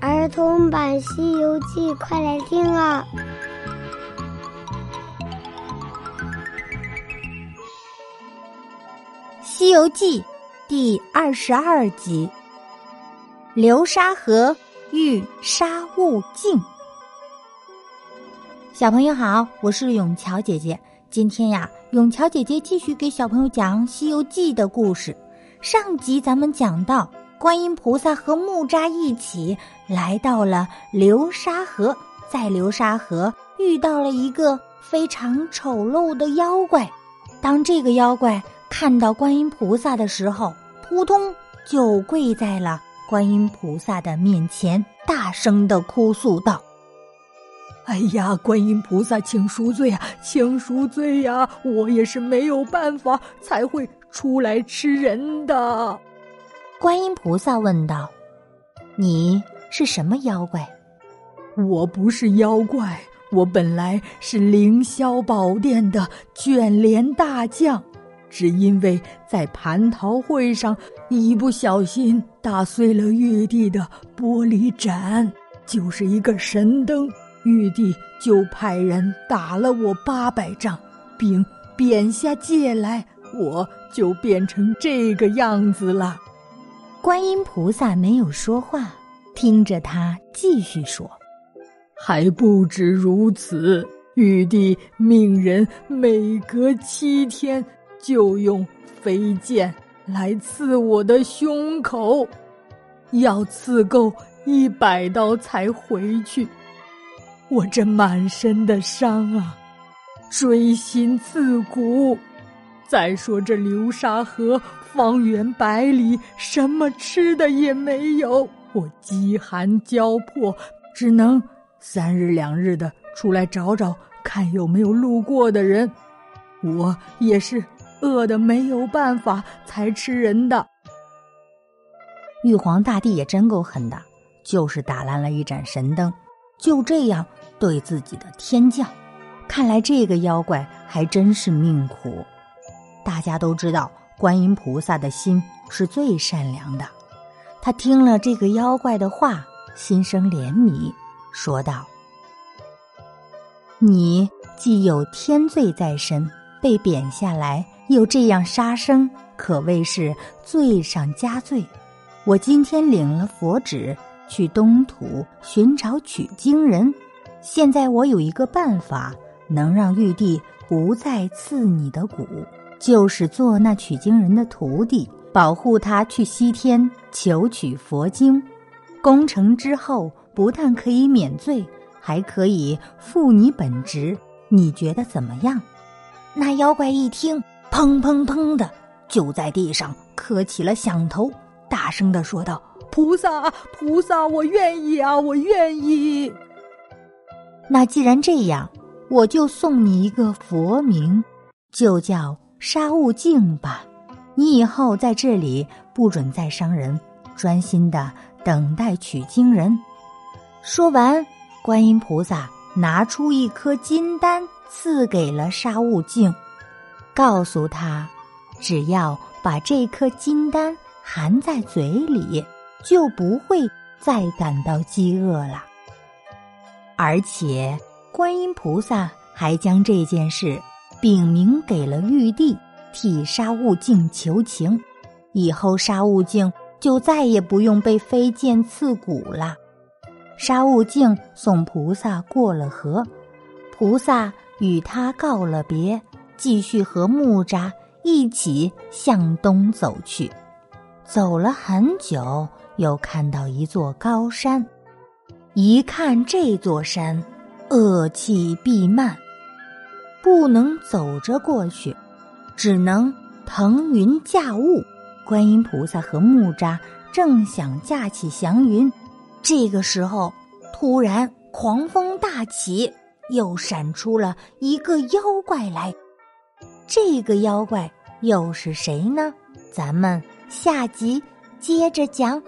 儿童版《西游记》，快来听啊！《西游记》第二十二集：流沙河遇沙悟净。小朋友好，我是永桥姐姐。今天呀，永桥姐姐继续给小朋友讲《西游记》的故事。上集咱们讲到。观音菩萨和木吒一起来到了流沙河，在流沙河遇到了一个非常丑陋的妖怪。当这个妖怪看到观音菩萨的时候，扑通就跪在了观音菩萨的面前，大声的哭诉道：“哎呀，观音菩萨，请赎罪啊，请赎罪呀！我也是没有办法才会出来吃人的。”观音菩萨问道：“你是什么妖怪？”“我不是妖怪，我本来是凌霄宝殿的卷帘大将，只因为在蟠桃会上一不小心打碎了玉帝的玻璃盏，就是一个神灯，玉帝就派人打了我八百仗，并贬下界来，我就变成这个样子了。”观音菩萨没有说话，听着他继续说：“还不止如此，玉帝命人每隔七天就用飞剑来刺我的胸口，要刺够一百刀才回去。我这满身的伤啊，锥心刺骨。再说这流沙河。”方圆百里，什么吃的也没有。我饥寒交迫，只能三日两日的出来找找，看有没有路过的人。我也是饿的没有办法才吃人的。玉皇大帝也真够狠的，就是打烂了一盏神灯，就这样对自己的天降。看来这个妖怪还真是命苦。大家都知道。观音菩萨的心是最善良的，他听了这个妖怪的话，心生怜悯，说道：“你既有天罪在身，被贬下来，又这样杀生，可谓是罪上加罪。我今天领了佛旨，去东土寻找取经人。现在我有一个办法，能让玉帝不再赐你的骨。”就是做那取经人的徒弟，保护他去西天求取佛经。功成之后，不但可以免罪，还可以复你本职。你觉得怎么样？那妖怪一听，砰砰砰的就在地上磕起了响头，大声的说道：“菩萨，菩萨，我愿意啊，我愿意。那既然这样，我就送你一个佛名，就叫。”沙悟净吧，你以后在这里不准再伤人，专心的等待取经人。说完，观音菩萨拿出一颗金丹赐给了沙悟净，告诉他，只要把这颗金丹含在嘴里，就不会再感到饥饿了。而且，观音菩萨还将这件事。禀明给了玉帝，替沙悟净求情，以后沙悟净就再也不用被飞剑刺骨了。沙悟净送菩萨过了河，菩萨与他告了别，继续和木吒一起向东走去。走了很久，又看到一座高山，一看这座山，恶气弥漫。不能走着过去，只能腾云驾雾。观音菩萨和木吒正想驾起祥云，这个时候突然狂风大起，又闪出了一个妖怪来。这个妖怪又是谁呢？咱们下集接着讲。